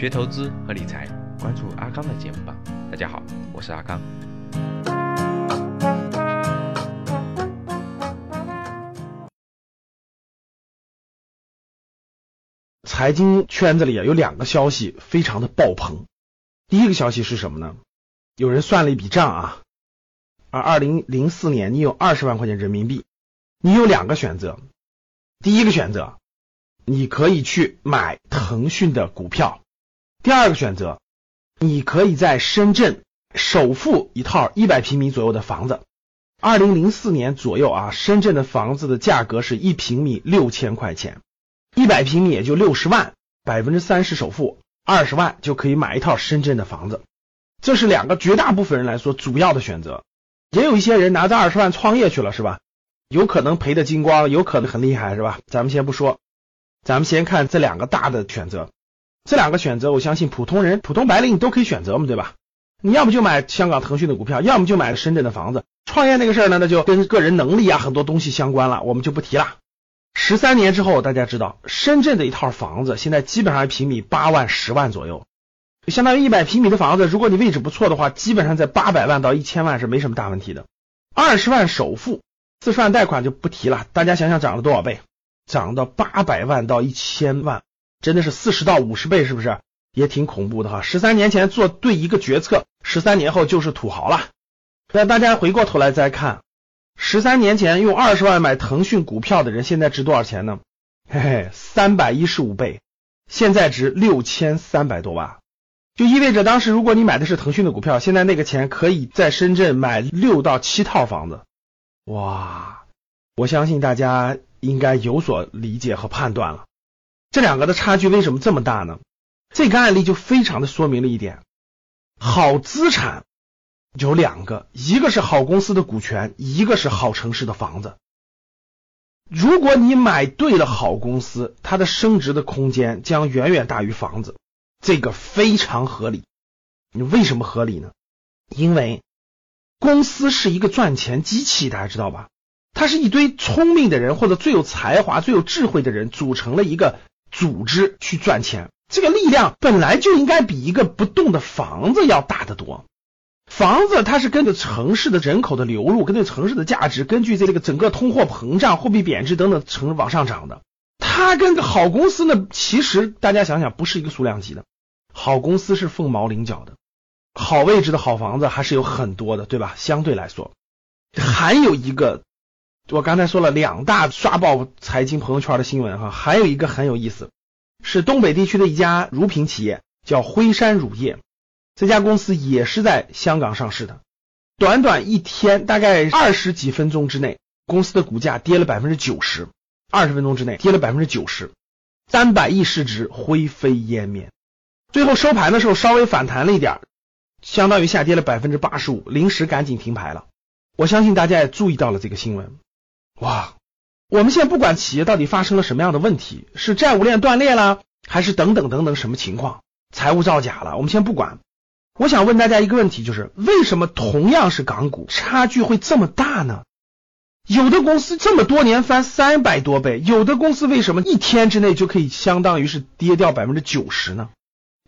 学投资和理财，关注阿刚的节目吧。大家好，我是阿刚。财经圈子里啊有两个消息非常的爆棚。第一个消息是什么呢？有人算了一笔账啊，而二零零四年你有二十万块钱人民币，你有两个选择。第一个选择，你可以去买腾讯的股票；第二个选择，你可以在深圳首付一套一百平米左右的房子。二零零四年左右啊，深圳的房子的价格是一平米六千块钱，一百平米也就六十万，百分之三十首付，二十万就可以买一套深圳的房子。这是两个绝大部分人来说主要的选择，也有一些人拿着二十万创业去了，是吧？有可能赔的精光，有可能很厉害，是吧？咱们先不说，咱们先看这两个大的选择。这两个选择，我相信普通人、普通白领你都可以选择嘛，对吧？你要么就买香港腾讯的股票，要么就买深圳的房子。创业那个事儿呢，那就跟个人能力啊很多东西相关了，我们就不提了。十三年之后，大家知道，深圳的一套房子现在基本上一平米八万、十万左右。相当于一百平米的房子，如果你位置不错的话，基本上在八百万到一千万是没什么大问题的。二十万首付，四十万贷款就不提了。大家想想涨了多少倍？涨到八百万到一千万，真的是四十到五十倍，是不是？也挺恐怖的哈。十三年前做对一个决策，十三年后就是土豪了。那大家回过头来再看，十三年前用二十万买腾讯股票的人，现在值多少钱呢？嘿嘿，三百一十五倍，现在值六千三百多万。就意味着当时如果你买的是腾讯的股票，现在那个钱可以在深圳买六到七套房子，哇！我相信大家应该有所理解和判断了。这两个的差距为什么这么大呢？这个案例就非常的说明了一点：好资产有两个，一个是好公司的股权，一个是好城市的房子。如果你买对了好公司，它的升值的空间将远远大于房子。这个非常合理，你为什么合理呢？因为公司是一个赚钱机器，大家知道吧？它是一堆聪明的人或者最有才华、最有智慧的人组成了一个组织去赚钱。这个力量本来就应该比一个不动的房子要大得多。房子它是跟着城市的人口的流入，跟着城市的价值，根据这个整个通货膨胀、货币贬值等等成往上涨的。它跟个好公司呢，其实大家想想不是一个数量级的。好公司是凤毛麟角的，好位置的好房子还是有很多的，对吧？相对来说，还有一个，我刚才说了两大刷爆财经朋友圈的新闻哈，还有一个很有意思，是东北地区的一家乳品企业，叫辉山乳业，这家公司也是在香港上市的，短短一天，大概二十几分钟之内，公司的股价跌了百分之九十，二十分钟之内跌了百分之九十，三百亿市值灰飞烟灭。最后收盘的时候稍微反弹了一点，相当于下跌了百分之八十五，临时赶紧停牌了。我相信大家也注意到了这个新闻。哇，我们现在不管企业到底发生了什么样的问题，是债务链断裂了，还是等等等等什么情况，财务造假了，我们先不管。我想问大家一个问题，就是为什么同样是港股，差距会这么大呢？有的公司这么多年翻三百多倍，有的公司为什么一天之内就可以相当于是跌掉百分之九十呢？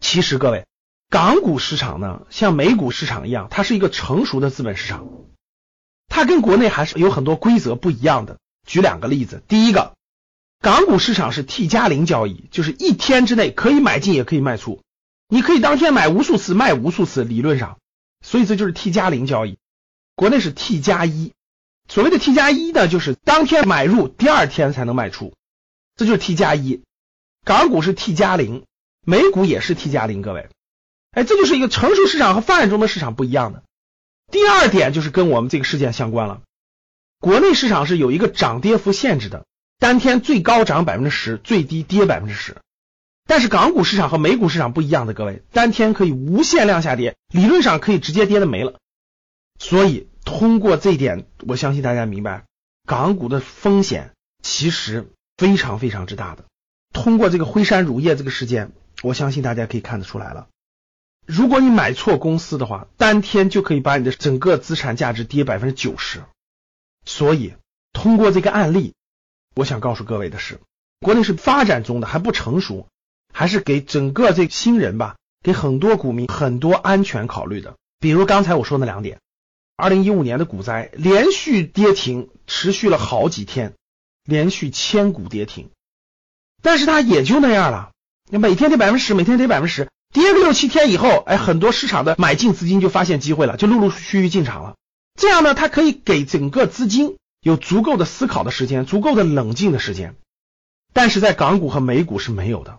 其实各位，港股市场呢，像美股市场一样，它是一个成熟的资本市场，它跟国内还是有很多规则不一样的。举两个例子，第一个，港股市场是 T 加零交易，就是一天之内可以买进也可以卖出，你可以当天买无数次，卖无数次，理论上，所以这就是 T 加零交易。国内是 T 加一，所谓的 T 加一呢，就是当天买入，第二天才能卖出，这就是 T 加一。港股是 T 加零。美股也是 T 加零，各位，哎，这就是一个成熟市场和发展中的市场不一样的。第二点就是跟我们这个事件相关了。国内市场是有一个涨跌幅限制的，当天最高涨百分之十，最低跌百分之十。但是港股市场和美股市场不一样的，各位，当天可以无限量下跌，理论上可以直接跌的没了。所以通过这一点，我相信大家明白，港股的风险其实非常非常之大的。通过这个辉山乳业这个事件。我相信大家可以看得出来了，如果你买错公司的话，当天就可以把你的整个资产价值跌百分之九十。所以，通过这个案例，我想告诉各位的是，国内是发展中的，还不成熟，还。是给整个这新人吧，给很多股民很多安全考虑的。比如刚才我说那两点，二零一五年的股灾连续跌停，持续了好几天，连续千股跌停，但是它也就那样了，每天跌百分之十，每天跌百分之十，跌个六七天以后，哎，很多市场的买进资金就发现机会了，就陆陆续续进场了。这样呢，它可以给整个资金有足够的思考的时间，足够的冷静的时间，但是在港股和美股是没有的。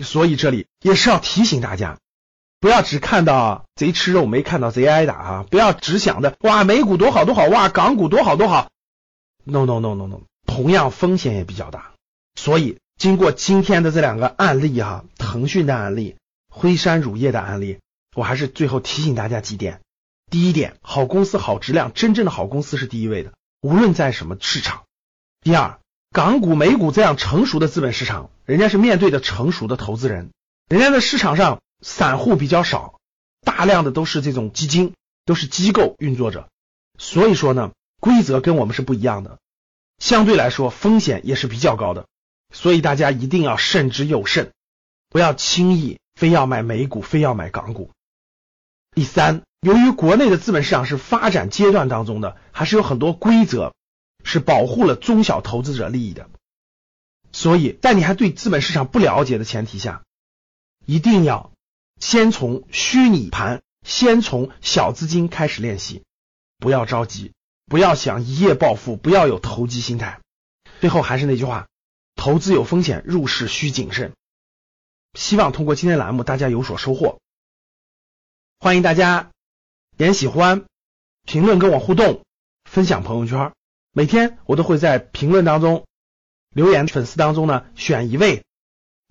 所以这里也是要提醒大家。不要只看到贼吃肉，没看到贼挨打啊！不要只想着哇美股多好多好，哇港股多好多好。No no no no no，同样风险也比较大。所以经过今天的这两个案例哈，腾讯的案例，辉山乳业的案例，我还是最后提醒大家几点。第一点，好公司好质量，真正的好公司是第一位的，无论在什么市场。第二，港股美股这样成熟的资本市场，人家是面对的成熟的投资人，人家的市场上。散户比较少，大量的都是这种基金，都是机构运作着，所以说呢，规则跟我们是不一样的，相对来说风险也是比较高的，所以大家一定要慎之又慎，不要轻易非要买美股，非要买港股。第三，由于国内的资本市场是发展阶段当中的，还是有很多规则是保护了中小投资者利益的，所以在你还对资本市场不了解的前提下，一定要。先从虚拟盘，先从小资金开始练习，不要着急，不要想一夜暴富，不要有投机心态。最后还是那句话，投资有风险，入市需谨慎。希望通过今天栏目大家有所收获，欢迎大家点喜欢、评论跟我互动、分享朋友圈。每天我都会在评论当中留言，粉丝当中呢选一位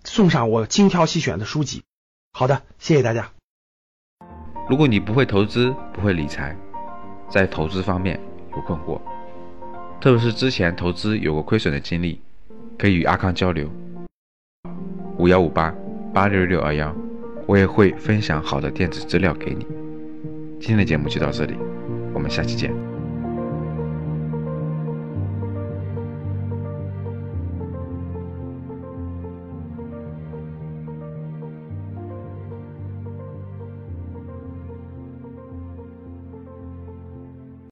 送上我精挑细选的书籍。好的，谢谢大家。如果你不会投资，不会理财，在投资方面有困惑，特别是之前投资有过亏损的经历，可以与阿康交流。五幺五八八六六二幺，我也会分享好的电子资料给你。今天的节目就到这里，我们下期见。